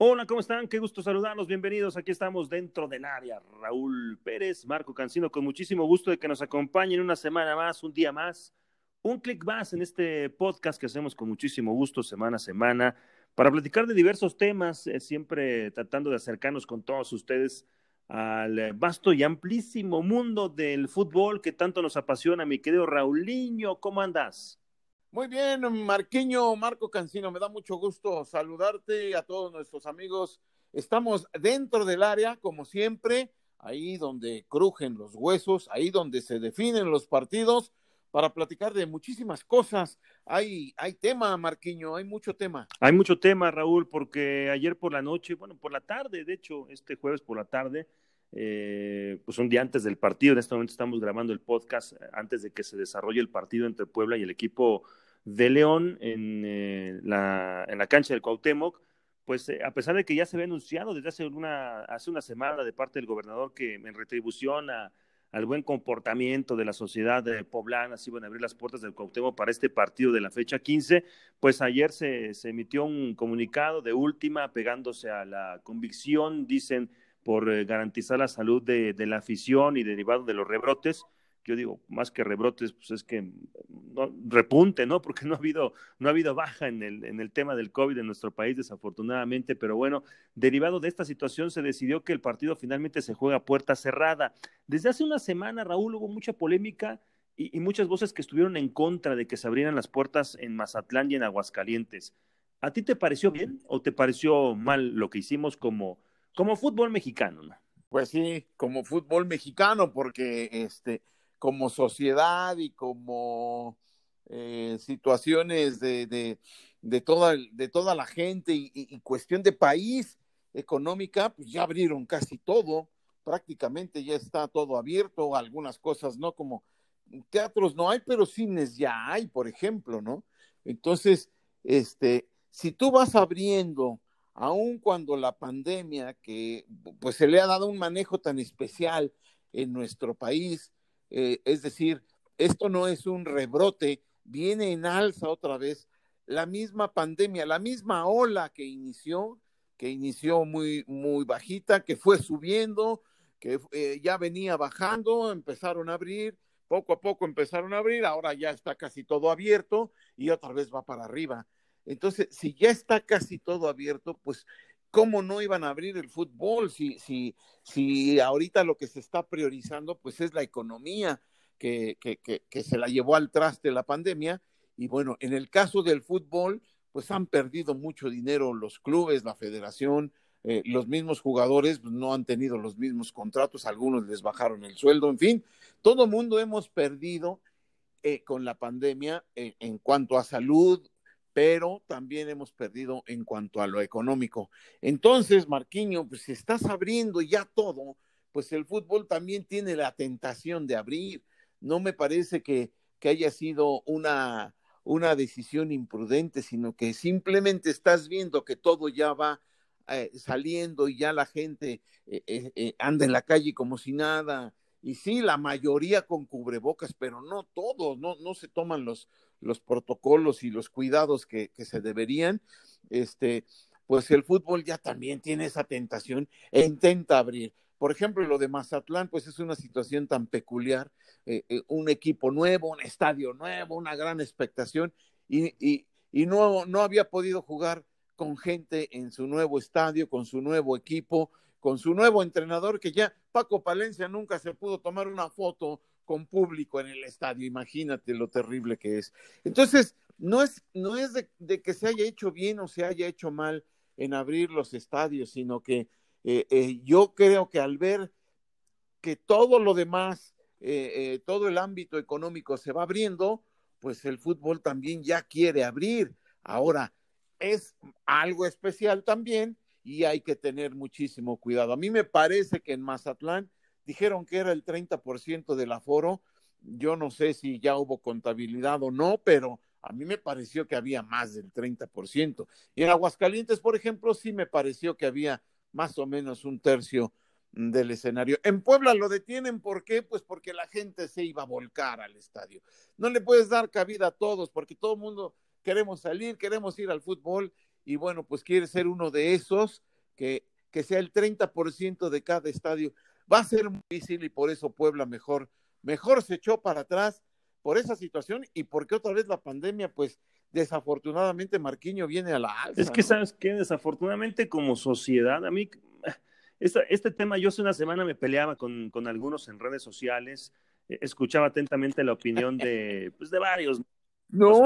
Hola, ¿cómo están? Qué gusto saludarlos. Bienvenidos. Aquí estamos dentro del área. Raúl Pérez, Marco Cancino, con muchísimo gusto de que nos acompañen una semana más, un día más, un clic más en este podcast que hacemos con muchísimo gusto semana a semana para platicar de diversos temas, eh, siempre tratando de acercarnos con todos ustedes al vasto y amplísimo mundo del fútbol que tanto nos apasiona. Mi querido Raulinho, ¿cómo andas? Muy bien, Marquiño, Marco Cancino, me da mucho gusto saludarte a todos nuestros amigos. Estamos dentro del área, como siempre, ahí donde crujen los huesos, ahí donde se definen los partidos, para platicar de muchísimas cosas. Hay, hay tema, Marquiño, hay mucho tema. Hay mucho tema, Raúl, porque ayer por la noche, bueno, por la tarde, de hecho, este jueves por la tarde, eh, pues un día antes del partido, en este momento estamos grabando el podcast antes de que se desarrolle el partido entre Puebla y el equipo de León en, eh, la, en la cancha del Cuauhtémoc, pues eh, a pesar de que ya se había anunciado desde hace una, hace una semana de parte del gobernador que en retribución al buen comportamiento de la sociedad poblana se iban a abrir las puertas del Cuauhtémoc para este partido de la fecha 15, pues ayer se, se emitió un comunicado de última pegándose a la convicción, dicen, por eh, garantizar la salud de, la afición y derivado de los rebrotes, yo digo, más que rebrotes, pues es que repunte, ¿no? Porque no ha habido, baja en el, tema del COVID en nuestro país, desafortunadamente, pero bueno, derivado de esta situación se decidió que el partido finalmente se juega a puerta cerrada. Desde hace una semana, Raúl, hubo mucha polémica y muchas voces que estuvieron en contra de que se abrieran las puertas en Mazatlán y en Aguascalientes. ¿A ti te pareció bien o te pareció mal lo que hicimos como, como fútbol mexicano, ¿no? Pues sí, como fútbol mexicano, porque este, como sociedad y como eh, situaciones de, de, de, toda, de toda la gente y, y, cuestión de país económica, pues ya abrieron casi todo, prácticamente ya está todo abierto, algunas cosas no, como teatros no hay, pero cines ya hay, por ejemplo, ¿no? Entonces, este, si tú vas abriendo, aun cuando la pandemia, que pues se le ha dado un manejo tan especial en nuestro país, eh, es decir, esto no es un rebrote, viene en alza otra vez la misma pandemia, la misma ola que inició, que inició muy, muy bajita, que fue subiendo, que eh, ya venía bajando, empezaron a abrir, poco a poco empezaron a abrir, ahora ya está casi todo abierto y otra vez va para arriba. Entonces, si ya está casi todo abierto, pues ¿cómo no iban a abrir el fútbol si, si, si ahorita lo que se está priorizando pues es la economía que, que, que, se la llevó al traste la pandemia? Y bueno, en el caso del fútbol, pues han perdido mucho dinero los clubes, la federación, eh, los mismos jugadores pues, no han tenido los mismos contratos, algunos les bajaron el sueldo, en fin, todo mundo hemos perdido eh, con la pandemia eh, en cuanto a salud, pero también hemos perdido en cuanto a lo económico. Entonces, Marquiño, pues si estás abriendo ya todo, pues el fútbol también tiene la tentación de abrir. No me parece que, haya sido una, una decisión imprudente, sino que simplemente estás viendo que todo ya va eh, saliendo y ya la gente eh, eh, anda en la calle como si nada. Y sí, la mayoría con cubrebocas, pero no todos, no, no se toman los, los protocolos y los cuidados que, que, se deberían, este, pues el fútbol ya también tiene esa tentación e intenta abrir. Por ejemplo, lo de Mazatlán, pues es una situación tan peculiar, eh, eh, un equipo nuevo, un estadio nuevo, una gran expectación, y, y, y no, no había podido jugar con gente en su nuevo estadio, con su nuevo equipo, con su nuevo entrenador, que ya Paco Palencia nunca se pudo tomar una foto con público en el estadio. Imagínate lo terrible que es. Entonces, no es, no es de, que se haya hecho bien o se haya hecho mal en abrir los estadios, sino que eh, eh, yo creo que al ver que todo lo demás, eh, todo el ámbito económico se va abriendo, pues el fútbol también ya quiere abrir. Ahora, es algo especial también y hay que tener muchísimo cuidado. A mí me parece que en Mazatlán dijeron que era el 30% del aforo. Yo no sé si ya hubo contabilidad o no, pero a mí me pareció que había más del 30%. Y en Aguascalientes, por ejemplo, sí me pareció que había más o menos un tercio del escenario. En Puebla lo detienen, ¿por qué? Pues porque la gente se iba a volcar al estadio. No le puedes dar cabida a todos, porque todo el mundo queremos salir, queremos ir al fútbol, y bueno, pues quiere ser uno de esos, que, que sea el 30% de cada estadio. Va a ser muy difícil y por eso Puebla mejor, mejor se echó para atrás por esa situación y porque otra vez la pandemia, pues desafortunadamente Marquiño viene a la alza. Es que, ¿sabes qué? Desafortunadamente como sociedad, a mí, este tema, yo hace una semana me peleaba con, con algunos en redes sociales, eh, escuchaba atentamente la opinión de, pues, de varios. No,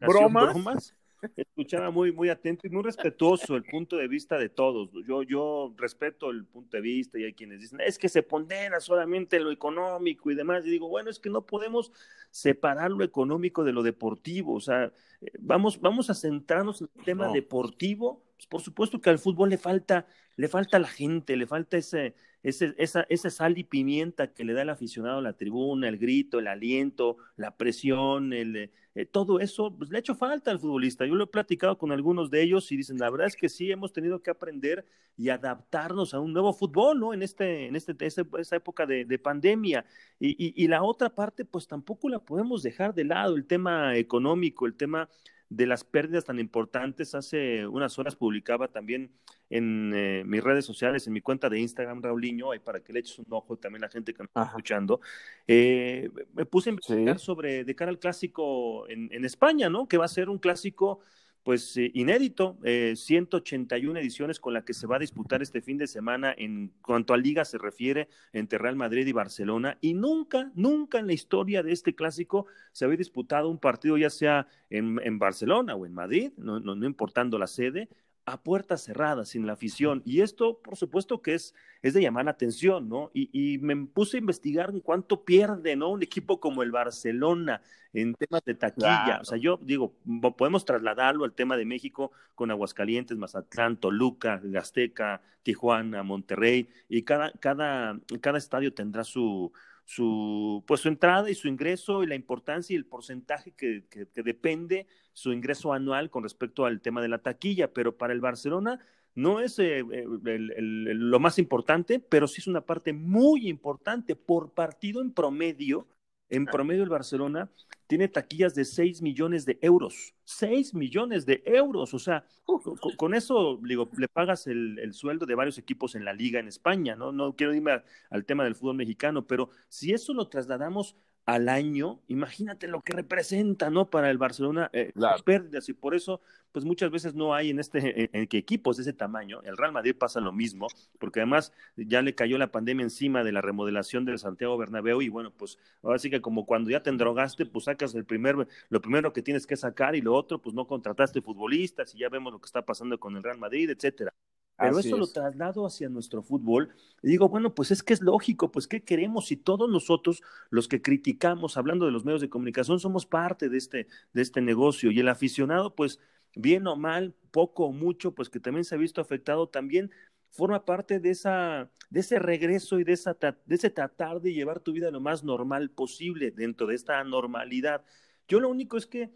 bromas. bromas escuchaba muy, muy atento y muy respetuoso el punto de vista de todos. Yo, yo respeto el punto de vista y hay quienes dicen, es que se pondera solamente lo económico y demás. Y digo, bueno, es que no podemos separar lo económico de lo deportivo. O sea, eh, vamos, vamos a centrarnos en el tema deportivo. Pues por supuesto que al fútbol le falta, le falta la gente, le falta ese, ese, esa, esa sal y pimienta que le da el aficionado a la tribuna, el grito, el aliento, la presión, el, eh, todo eso, pues le ha hecho falta al futbolista. Yo lo he platicado con algunos de ellos y dicen, la verdad es que sí, hemos tenido que aprender y adaptarnos a un nuevo fútbol, ¿no? En, este, en este, esa época de, de pandemia. Y, y la otra parte, pues tampoco la podemos dejar de lado, el tema económico, el tema de las pérdidas tan importantes. Hace unas horas publicaba también en eh, mis redes sociales, en mi cuenta de Instagram, Raulinho, ahí para que le eches un ojo también a la gente que me está escuchando. Eh, me puse a investigar sobre de cara al clásico en, en España, ¿no? Que va a ser un clásico pues eh, inédito, eh, 181 ediciones con la que se va a disputar este fin de semana en cuanto a liga se refiere entre Real Madrid y Barcelona. Y nunca, nunca en la historia de este clásico se había disputado un partido ya sea en, en Barcelona o en Madrid, no, no, no importando la sede, a puertas cerradas, sin la afición. Y esto, por supuesto, que es, es de llamar la atención, ¿no? Y, y, me puse a investigar en cuánto pierde, ¿no? Un equipo como el Barcelona en temas de taquilla. Claro. O sea, yo digo, podemos trasladarlo al tema de México con Aguascalientes, Mazatlán, Toluca, Azteca, Tijuana, Monterrey, y cada, cada, cada estadio tendrá su, su, pues su entrada y su ingreso y la importancia y el porcentaje que, que, que, depende su ingreso anual con respecto al tema de la taquilla, pero para el Barcelona no es eh, el, el, lo más importante, pero sí es una parte muy importante por partido en promedio. En promedio el Barcelona tiene taquillas de 6 millones de euros. 6 millones de euros. O sea, con, con eso digo, le pagas el, el, sueldo de varios equipos en la liga en España. No, no quiero irme a, al tema del fútbol mexicano, pero si eso lo trasladamos al año, imagínate lo que representa, ¿no? Para el Barcelona, eh, claro. pérdidas, y por eso, pues muchas veces no hay en este, en, que equipos de ese tamaño, el Real Madrid pasa lo mismo, porque además ya le cayó la pandemia encima de la remodelación del Santiago Bernabéu, y bueno, pues ahora sí que como cuando ya te endrogaste, pues sacas el primer, lo primero que tienes que sacar, y lo otro, pues no contrataste futbolistas, y ya vemos lo que está pasando con el Real Madrid, etcétera. Pero Así eso es. lo traslado hacia nuestro fútbol y digo, bueno, pues es que es lógico, pues ¿qué queremos si todos nosotros, los que criticamos, hablando de los medios de comunicación, somos parte de este, de este negocio y el aficionado, pues bien o mal, poco o mucho, pues que también se ha visto afectado, también forma parte de, esa, de ese regreso y de, esa, de ese tratar de llevar tu vida lo más normal posible dentro de esta normalidad. Yo lo único es que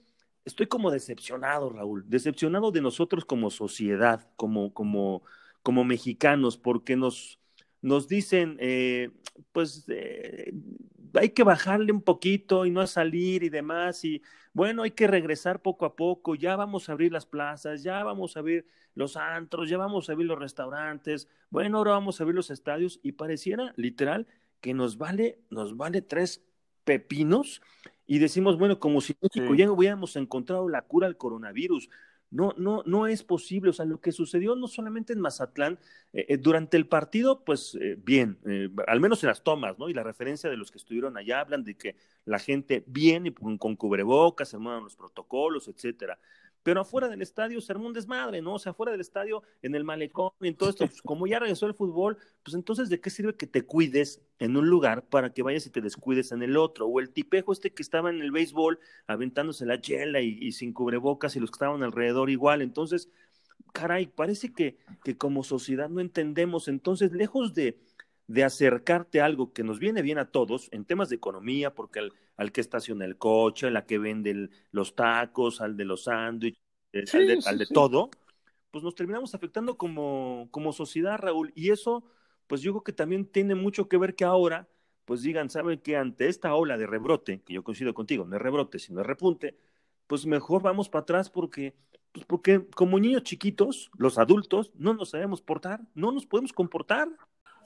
estoy como decepcionado, Raúl, decepcionado de nosotros como sociedad, como, como, como mexicanos, porque nos, nos dicen, eh, pues eh, hay que bajarle un poquito y no salir y demás, y bueno, hay que regresar poco a poco, ya vamos a abrir las plazas, ya vamos a abrir los antros, ya vamos a abrir los restaurantes, bueno, ahora vamos a abrir los estadios, y pareciera literal que nos vale, nos vale tres pepinos y decimos, bueno, como si México sí. ya hubiéramos encontrado la cura al coronavirus. No, no, no es posible. O sea, lo que sucedió no solamente en Mazatlán, eh, eh, durante el partido, pues eh, bien, al menos en las tomas, ¿no? Y la referencia de los que estuvieron allá hablan de que la gente viene con, con cubrebocas, se mueven los protocolos, etcétera pero afuera del estadio se armó un desmadre, ¿no? O sea, afuera del estadio, en el malecón, en todo esto, pues, como ya regresó el fútbol, pues entonces, ¿de qué sirve que te cuides en un lugar para que vayas y te descuides en el otro? O el tipejo este que estaba en el béisbol aventándose la chela y, y sin cubrebocas y los que estaban alrededor igual. Entonces, caray, parece que, que como sociedad no entendemos. Entonces, lejos de, de acercarte a algo que nos viene bien a todos en temas de economía, porque al, al que estaciona el coche, a la que vende el, los tacos, al de los sándwiches, sí, al de, sí, al de sí. todo, pues nos terminamos afectando como, como sociedad, Raúl. Y eso, pues yo creo que también tiene mucho que ver que ahora, pues digan, saben que ante esta ola de rebrote, que yo coincido contigo, no es rebrote, sino es repunte, pues mejor vamos para atrás porque Pues porque como niños chiquitos, los adultos, no nos sabemos portar, no nos podemos comportar.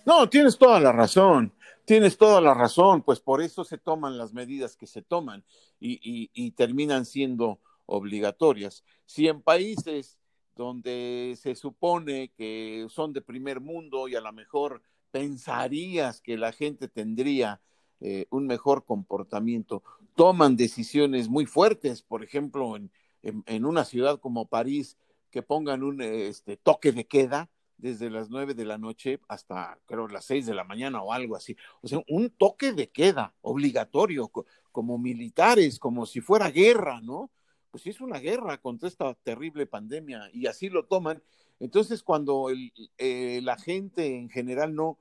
No, tienes toda la razón, tienes toda la razón, pues por eso se toman las medidas que se toman y, terminan siendo obligatorias. Si en países donde se supone que son de primer mundo y a lo mejor pensarías que la gente tendría eh, un mejor comportamiento, toman decisiones muy fuertes, por ejemplo, en, en, una ciudad como París, que pongan un este, toque de queda, desde las nueve de la noche hasta, creo, las seis de la mañana o algo así. O sea, un toque de queda obligatorio, como militares, como si fuera guerra, ¿no? Pues es una guerra contra esta terrible pandemia y así lo toman. Entonces, cuando eh, la gente en general no,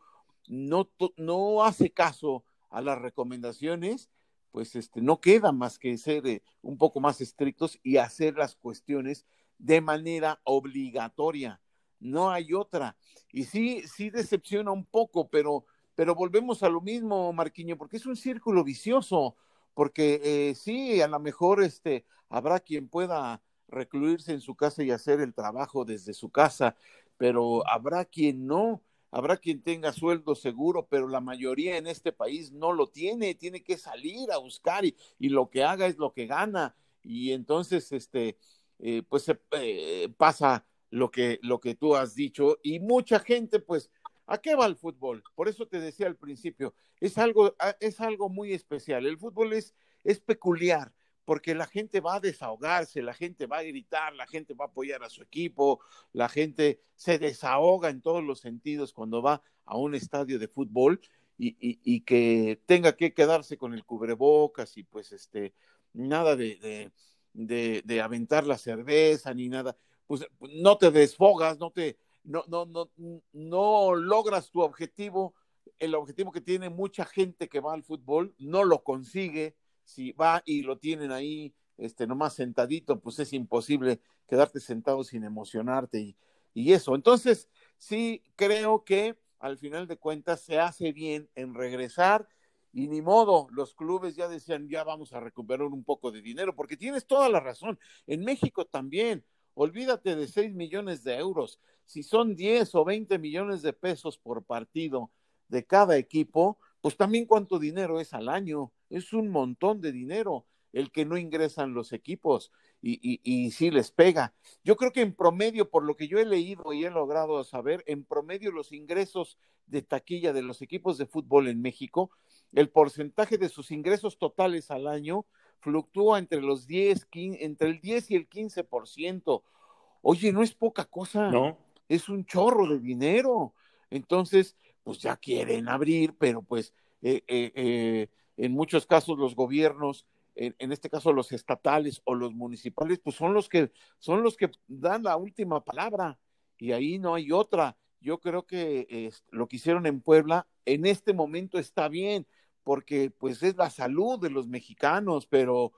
no, no hace caso a las recomendaciones, pues este, no queda más que ser eh, un poco más estrictos y hacer las cuestiones de manera obligatoria no hay otra. Y sí, sí decepciona un poco, pero, pero volvemos a lo mismo, Marquiño, porque es un círculo vicioso, porque eh, sí, a lo mejor este, habrá quien pueda recluirse en su casa y hacer el trabajo desde su casa, pero habrá quien no, habrá quien tenga sueldo seguro, pero la mayoría en este país no lo tiene, tiene que salir a buscar y, y lo que haga es lo que gana. Y entonces, este, eh, pues eh, pasa lo que, lo que tú has dicho y mucha gente, pues, ¿a qué va el fútbol? Por eso te decía al principio, es algo, ah, es algo muy especial. El fútbol es, es peculiar porque la gente va a desahogarse, la gente va a gritar, la gente va a apoyar a su equipo, la gente se desahoga en todos los sentidos cuando va a un estadio de fútbol y, y, que tenga que quedarse con el cubrebocas y pues este, nada de, de, aventar la cerveza ni nada. Pues, no te desfogas, no te, no, no, no, no logras tu objetivo, el objetivo que tiene mucha gente que va al fútbol, no lo consigue, si va y lo tienen ahí, este, nomás sentadito, pues es imposible quedarte sentado sin emocionarte y, y eso. Entonces, sí creo que al final de cuentas se hace bien en regresar y ni modo, los clubes ya decían, ya vamos a recuperar un poco de dinero, porque tienes toda la razón. En México también, olvídate de 6 millones de euros. Si son 10 o 20 millones de pesos por partido de cada equipo, pues también cuánto dinero es al año. Es un montón de dinero el que no ingresan los equipos y, y, y sí les pega. Yo creo que en promedio, por lo que yo he leído y he logrado saber, en promedio los ingresos de taquilla de los equipos de fútbol en México, el porcentaje de sus ingresos totales al año fluctúa entre los 10, 15, entre el 10 y el 15%. Oye, no es poca cosa. No. Es un chorro de dinero. Entonces, pues ya quieren abrir, pero pues eh, eh, eh, en muchos casos los gobiernos, en, este caso los estatales o los municipales, pues son los que son los que dan la última palabra y ahí no hay otra. Yo creo que lo que hicieron en Puebla en este momento está bien porque pues es la salud de los mexicanos, pero,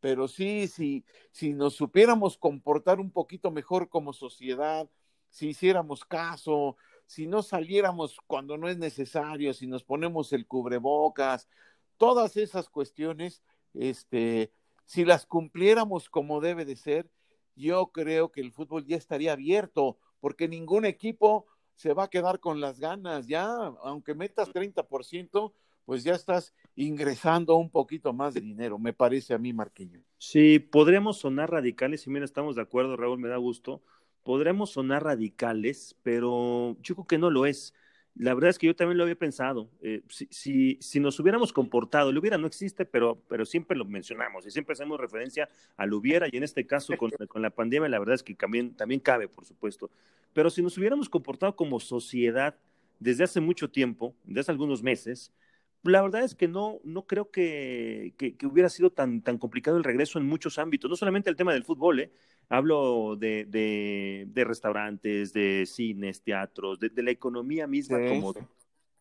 pero sí, sí, si nos supiéramos comportar un poquito mejor como sociedad, si hiciéramos caso, si no saliéramos cuando no es necesario, si nos ponemos el cubrebocas, todas esas cuestiones, este, si las cumpliéramos como debe de ser, yo creo que el fútbol ya estaría abierto, porque ningún equipo se va a quedar con las ganas, ya, aunque metas 30%, pues ya estás ingresando un poquito más de dinero, me parece a mí, Marquinho. Sí, podríamos sonar radicales, y mira, estamos de acuerdo, Raúl, me da gusto. Podremos sonar radicales, pero yo creo que no lo es. La verdad es que yo también lo había pensado. Eh, si, si, si, nos hubiéramos comportado, lo hubiera no existe, pero, pero siempre lo mencionamos y siempre hacemos referencia al hubiera, y en este caso con, con la pandemia, la verdad es que también, también cabe, por supuesto. Pero si nos hubiéramos comportado como sociedad desde hace mucho tiempo, desde hace algunos meses, la verdad es que no, no creo que, que, hubiera sido tan, tan complicado el regreso en muchos ámbitos, no solamente el tema del fútbol, ¿eh? hablo de, de, de, restaurantes, de cines, teatros, de, de la economía misma, como,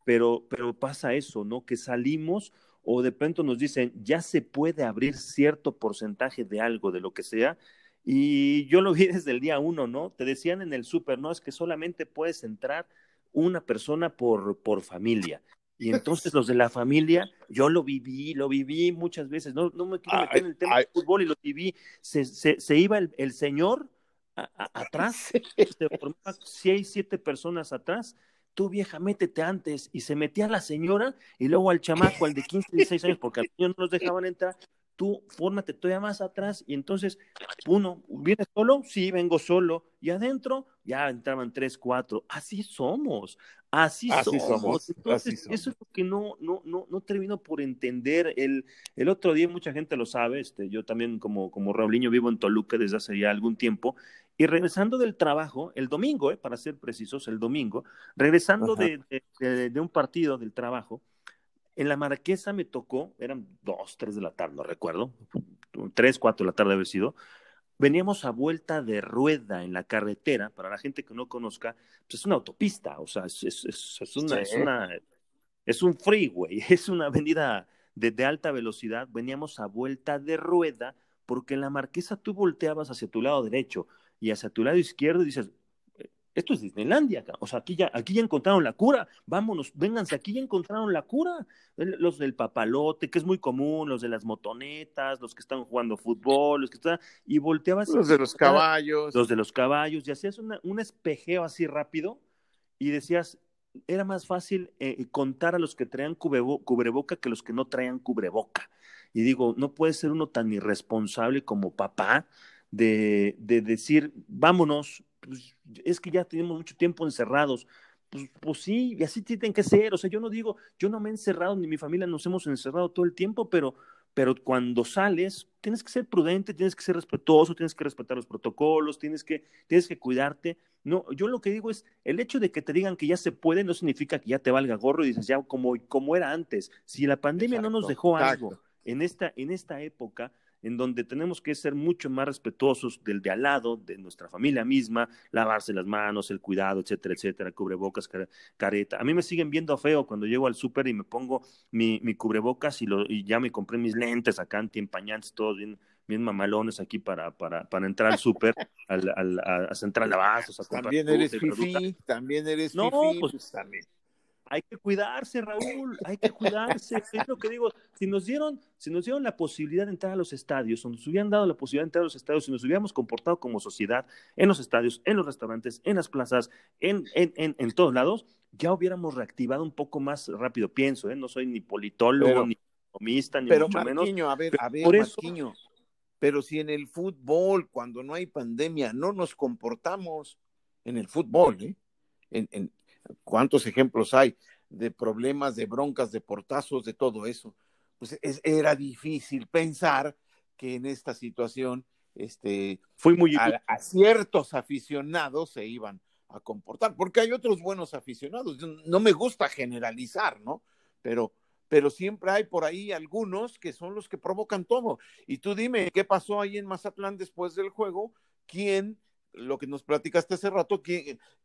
pero, pero pasa eso, ¿no? Que salimos o de pronto nos dicen, ya se puede abrir cierto porcentaje de algo, de lo que sea, y yo lo vi desde el día uno, ¿no? Te decían en el súper, ¿no? Es que solamente puedes entrar una persona por, por familia. Y entonces los de la familia, yo lo viví, lo viví muchas veces, no, no me quiero meter en el tema del fútbol y lo viví, se, se, se iba el, el, señor atrás, se formaban seis, siete personas atrás, tú vieja, métete antes, y se metía la señora, y luego al chamaco, al de 15, 16 años, porque al niño no los dejaban entrar, tú fórmate todavía más atrás y entonces uno, ¿viene solo? Sí, vengo solo. Y adentro ya entraban tres, cuatro. Así somos, así, somos. Entonces, eso es lo que no, no, no, no termino por entender. El, el otro día, mucha gente lo sabe, este, yo también como, como Raulinho vivo en Toluca desde hace ya algún tiempo, y regresando del trabajo, el domingo, eh, para ser precisos, el domingo, regresando de, de un partido del trabajo, en la Marquesa me tocó, eran dos, tres de la tarde, no recuerdo, tres, cuatro de la tarde haber sido. Veníamos a vuelta de rueda en la carretera, para la gente que no conozca, pues es una autopista, o sea, es, es, es, una, es, una, es un freeway, es una avenida de, de alta velocidad. Veníamos a vuelta de rueda porque en la Marquesa tú volteabas hacia tu lado derecho y hacia tu lado izquierdo y dices, esto es Disneylandia, o sea, aquí ya, aquí ya encontraron la cura, vámonos, vénganse, aquí ya encontraron la cura. Los del papalote, que es muy común, los de las motonetas, los que están jugando fútbol, los que están, y volteabas. Los de los caballos. Los de los caballos, y hacías un espejeo así rápido, y decías, era más fácil eh, contar a los que traían cubreboca que los que no traían cubreboca. Y digo, no puede ser uno tan irresponsable como papá de, de decir, vámonos, pues, es que ya tenemos mucho tiempo encerrados. Pues, pues, sí, y así tienen que ser. O sea, yo no digo, yo no me he encerrado, ni mi familia nos hemos encerrado todo el tiempo, pero, pero cuando sales, tienes que ser prudente, tienes que ser respetuoso, tienes que respetar los protocolos, tienes que, tienes que cuidarte. No, yo lo que digo es, el hecho de que te digan que ya se puede no significa que ya te valga gorro y dices, ya como, como era antes. Si la pandemia no nos dejó algo en esta, en esta época, en donde tenemos que ser mucho más respetuosos del de al lado, de nuestra familia misma, lavarse las manos, el cuidado, etcétera, etcétera, cubrebocas, careta. A mí me siguen viendo feo cuando llego al súper y me pongo mi, mi cubrebocas y, lo, y ya me compré mis lentes acá antiempañantes, todos bien, bien mamalones aquí para, para, para entrar al súper, al, al, a, central de abastos. también eres fifi, también eres no, pues, también hay que cuidarse, Raúl, hay que cuidarse. es lo que digo, si nos dieron, si nos dieron la posibilidad de entrar a los estadios, o nos hubieran dado la posibilidad de entrar a los estadios, si nos hubiéramos comportado como sociedad en los estadios, en los restaurantes, en las plazas, en, en, en, en todos lados, ya hubiéramos reactivado un poco más rápido, pienso, ¿eh? no soy ni politólogo, ni economista, ni pero mucho menos. A ver, a ver, Marquiño, pero si en el fútbol, cuando no hay pandemia, no nos comportamos en el fútbol, ¿eh? En, en, ¿Cuántos ejemplos hay de problemas, de broncas, de portazos, de todo eso? Pues era difícil pensar que en esta situación este, Fue muy... a, a, ciertos aficionados se iban a comportar, porque hay otros buenos aficionados. No me gusta generalizar, ¿no? Pero, pero siempre hay por ahí algunos que son los que provocan todo. Y tú dime, ¿qué pasó ahí en Mazatlán después del juego? ¿Quién lo que nos platicaste hace rato,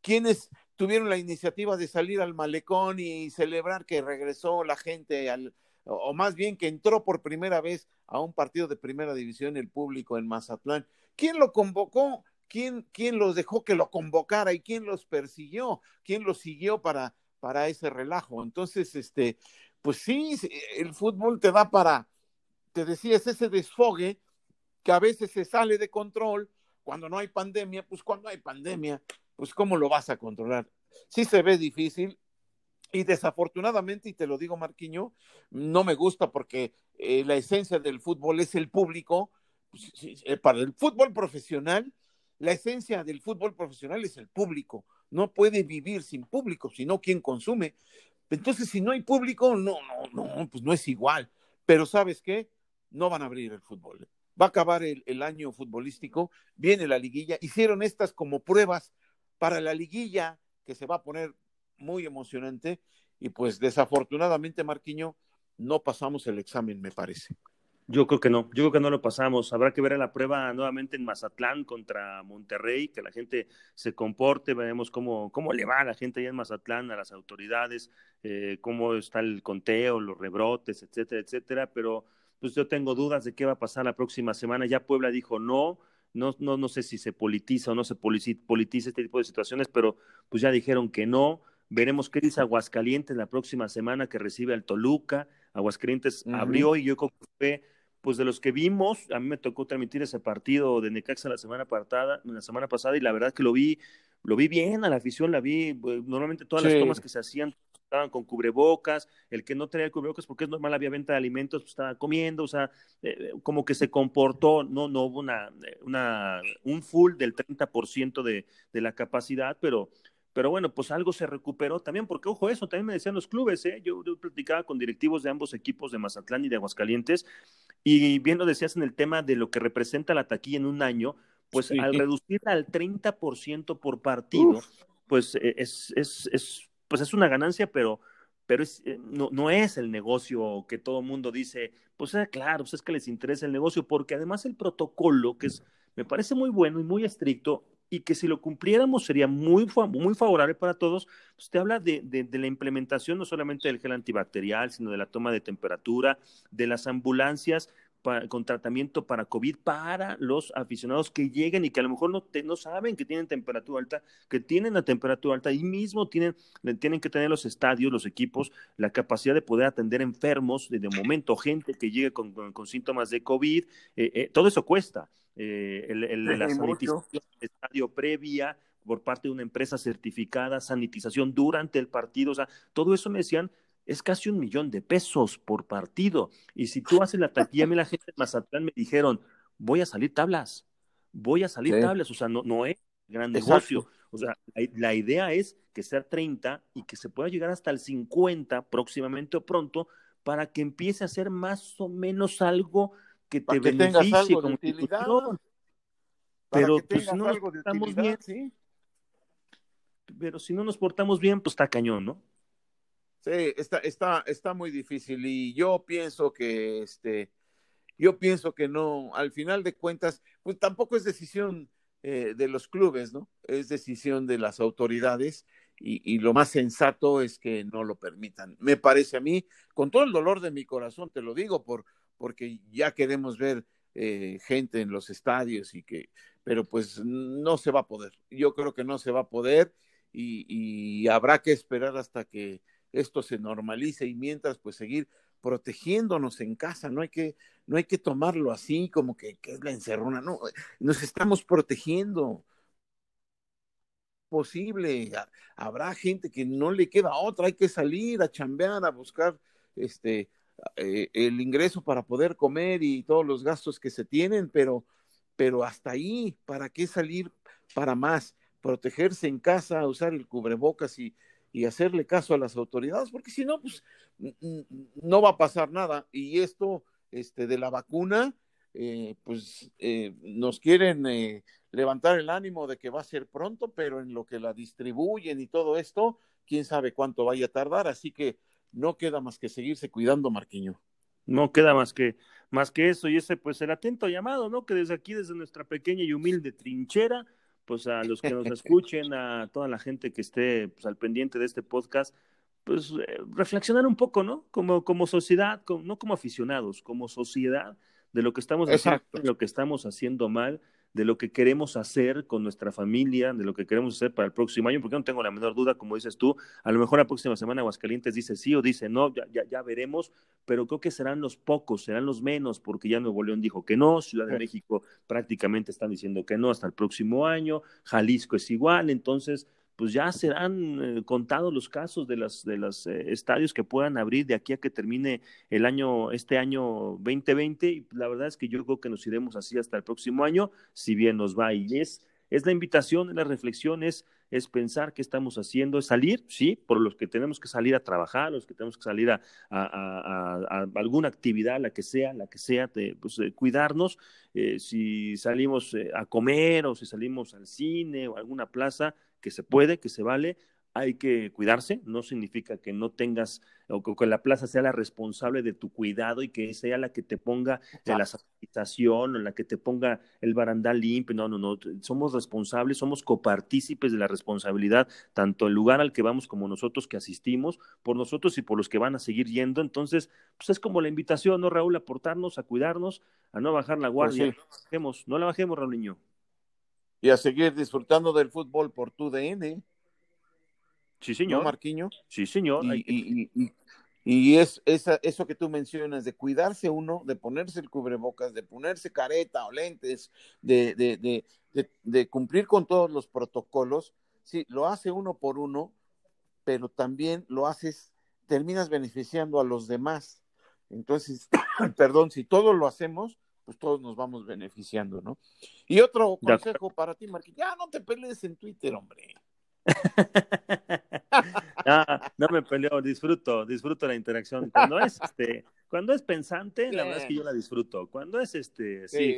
¿quiénes tuvieron la iniciativa de salir al malecón y celebrar que regresó la gente al, o más bien que entró por primera vez a un partido de primera división el público en Mazatlán? ¿Quién lo convocó? ¿Quién, quién los dejó que lo convocara y quién los persiguió? ¿Quién los siguió para, para ese relajo? Entonces, este, pues sí, el fútbol te da para, te decías, ese desfogue que a veces se sale de control cuando no hay pandemia, pues cuando hay pandemia, pues ¿cómo lo vas a controlar? Sí se ve difícil y desafortunadamente, y te lo digo Marquiño, no me gusta porque eh, la esencia del fútbol es el público. Pues, eh, para el fútbol profesional, la esencia del fútbol profesional es el público. No puede vivir sin público, sino quien consume. Entonces, si no hay público, no, no, no, pues no es igual. Pero ¿sabes qué? No van a abrir el fútbol va a acabar el, año futbolístico, viene la liguilla, hicieron estas como pruebas para la liguilla que se va a poner muy emocionante y pues desafortunadamente Marquiño no pasamos el examen me parece. Yo creo que no, yo creo que no lo pasamos. Habrá que ver la prueba nuevamente en Mazatlán contra Monterrey, que la gente se comporte, veremos cómo, cómo le va a la gente allá en Mazatlán, a las autoridades, eh, cómo está el conteo, los rebrotes, etcétera, etcétera, pero pues yo tengo dudas de qué va a pasar la próxima semana. Ya Puebla dijo no, no, no, no sé si se politiza o no se politiza este tipo de situaciones, pero pues ya dijeron que no. Veremos qué dice Aguascalientes la próxima semana que recibe al Toluca. Aguascalientes abrió y yo creo que fue pues de los que vimos, a mí me tocó transmitir ese partido de Necaxa la semana pasada, la semana pasada y la verdad que lo vi, lo vi bien a la afición, la vi, pues, normalmente todas las tomas que se hacían estaban con cubrebocas, el que no tenía el cubrebocas porque es normal, había venta de alimentos, pues estaba comiendo, o sea, eh, como que se comportó, no, no hubo una, una, un full del 30% de, de la capacidad, pero, pero bueno, pues algo se recuperó también, porque ojo, eso también me decían los clubes, ¿eh? yo, yo, platicaba con directivos de ambos equipos de Mazatlán y de Aguascalientes, y bien lo decías en el tema de lo que representa la taquilla en un año, pues al reducirla al 30% por partido, pues es, es, es, pues es una ganancia, pero, pero es, eh, no, no es el negocio que todo mundo dice, pues eh, claro, pues es que les interesa el negocio, porque además el protocolo, que es, me parece muy bueno y muy estricto, y que si lo cumpliéramos sería muy, muy favorable para todos. Usted habla de, de, la implementación no solamente del gel antibacterial, sino de la toma de temperatura, de las ambulancias con tratamiento para COVID para los aficionados que lleguen y que a lo mejor no, no saben que tienen temperatura alta, que tienen la temperatura alta y mismo tienen, tienen que tener los estadios, los equipos, la capacidad de poder atender enfermos, de, de momento gente que llegue con, con, síntomas de COVID, eh, eh, todo eso cuesta. Eh, el, la sanitización del estadio previa por parte de una empresa certificada, sanitización durante el partido, o sea, todo eso me decían, es casi un millón de pesos por partido. Y si tú haces la taquilla, a mí la gente de Mazatlán me dijeron, voy a salir tablas, voy a salir tablas, o sea, no, no es gran negocio. O sea, la, idea es que sea 30 y que se pueda llegar hasta el 50 próximamente o pronto para que empiece a ser más o menos algo que te beneficie como utilidad. Pero pues, si no nos portamos bien, ¿sí? pero si no nos portamos bien, pues está cañón, ¿no? Sí, está, está, está muy difícil y yo pienso que este, yo pienso que no, al final de cuentas, pues tampoco es decisión eh, de los clubes, ¿no? Es decisión de las autoridades y, y, lo más sensato es que no lo permitan. Me parece a mí, con todo el dolor de mi corazón, te lo digo, por, porque ya queremos ver eh, gente en los estadios y que, pero pues no se va a poder. Yo creo que no se va a poder y, y habrá que esperar hasta que esto se normalice y mientras pues seguir protegiéndonos en casa, no hay que, no hay que tomarlo así como que, es la encerrona, no, nos estamos protegiendo posible, habrá gente que no le queda otra, hay que salir a chambear, a buscar este eh, el ingreso para poder comer y todos los gastos que se tienen, pero, pero hasta ahí, ¿para qué salir para más? Protegerse en casa, usar el cubrebocas y, y hacerle caso a las autoridades, porque si no, pues no va a pasar nada. Y esto este, de la vacuna, eh, pues eh, nos quieren levantar el ánimo de que va a ser pronto, pero en lo que la distribuyen y todo esto, quién sabe cuánto vaya a tardar. Así que no queda más que seguirse cuidando, Marquiño. No queda más que, más que eso, y ese pues el atento llamado, ¿no? Que desde aquí, desde nuestra pequeña y humilde trinchera, pues a los que nos escuchen, a toda la gente que esté pues, al pendiente de este podcast, pues eh, reflexionar un poco, ¿no? Como, como sociedad, no como aficionados, como sociedad, de lo que estamos haciendo, lo que estamos haciendo mal, de lo que queremos hacer con nuestra familia, de lo que queremos hacer para el próximo año, porque no tengo la menor duda, como dices tú, a lo mejor la próxima semana Aguascalientes dice sí o dice no, ya, ya, ya veremos, pero creo que serán los pocos, serán los menos, porque ya Nuevo León dijo que no, Ciudad de México prácticamente están diciendo que no hasta el próximo año, Jalisco es igual, entonces pues ya serán eh, contados los casos de los de los eh, estadios que puedan abrir de aquí a que termine el año este año 2020 y la verdad es que yo creo que nos iremos así hasta el próximo año si bien nos va y es es la invitación, la reflexión es, es pensar qué estamos haciendo, es salir, sí, por los que tenemos que salir a trabajar, los que tenemos que salir a, a, alguna actividad, la que sea, la que sea, de, pues, cuidarnos, eh, si salimos a comer o si salimos al cine o a alguna plaza, que se puede, que se vale, hay que cuidarse, no significa que no tengas o que la plaza sea la responsable de tu cuidado y que sea la que te ponga la sanitización o la que te ponga el barandal limpio, no, no, no, somos responsables, somos copartícipes de la responsabilidad, tanto el lugar al que vamos como nosotros que asistimos, por nosotros y por los que van a seguir yendo, entonces, pues es como la invitación, ¿no, Raúl? A portarnos, a cuidarnos, a no bajar la pues guardia, no la bajemos, Raúl Niño y a seguir disfrutando del fútbol por tu DN. Sí, señor. ¿No, Marquiño? Sí, señor. Y, Y es eso que tú mencionas, de cuidarse uno, de ponerse el cubrebocas, de ponerse careta o lentes, de, de, de, de cumplir con todos los protocolos, sí, lo hace uno por uno, pero también lo haces, terminas beneficiando a los demás. Entonces, perdón, si todos lo hacemos, pues todos nos vamos beneficiando, ¿no? Y otro consejo para ti, Marquín, ya no te pelees en Twitter, hombre. no, me peleo, disfruto, disfruto la interacción. Cuando es este, cuando es pensante, la verdad es que yo la disfruto. Cuando es este, sí,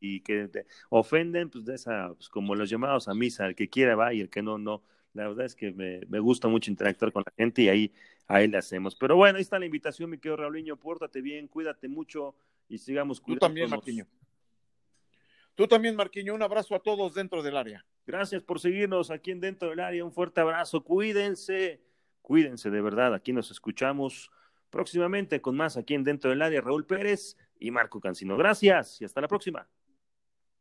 y que te ofenden, pues de esa, pues como los llamados a misa, el que quiera va y el que no, no. La verdad es que me, me gusta mucho interactuar con la gente y ahí, ahí le hacemos. Pero bueno, ahí está la invitación, mi querido Raulinho, pórtate bien, cuídate mucho y sigamos cuidando. Tú también, Marquiño. Tú también, Marquiño, un abrazo a todos dentro del área. Gracias por seguirnos aquí en Dentro del Área. Un fuerte abrazo. Cuídense, cuídense de verdad. Aquí nos escuchamos próximamente con más aquí en Dentro del Área. Raúl Pérez y Marco Cancino. Gracias y hasta la próxima.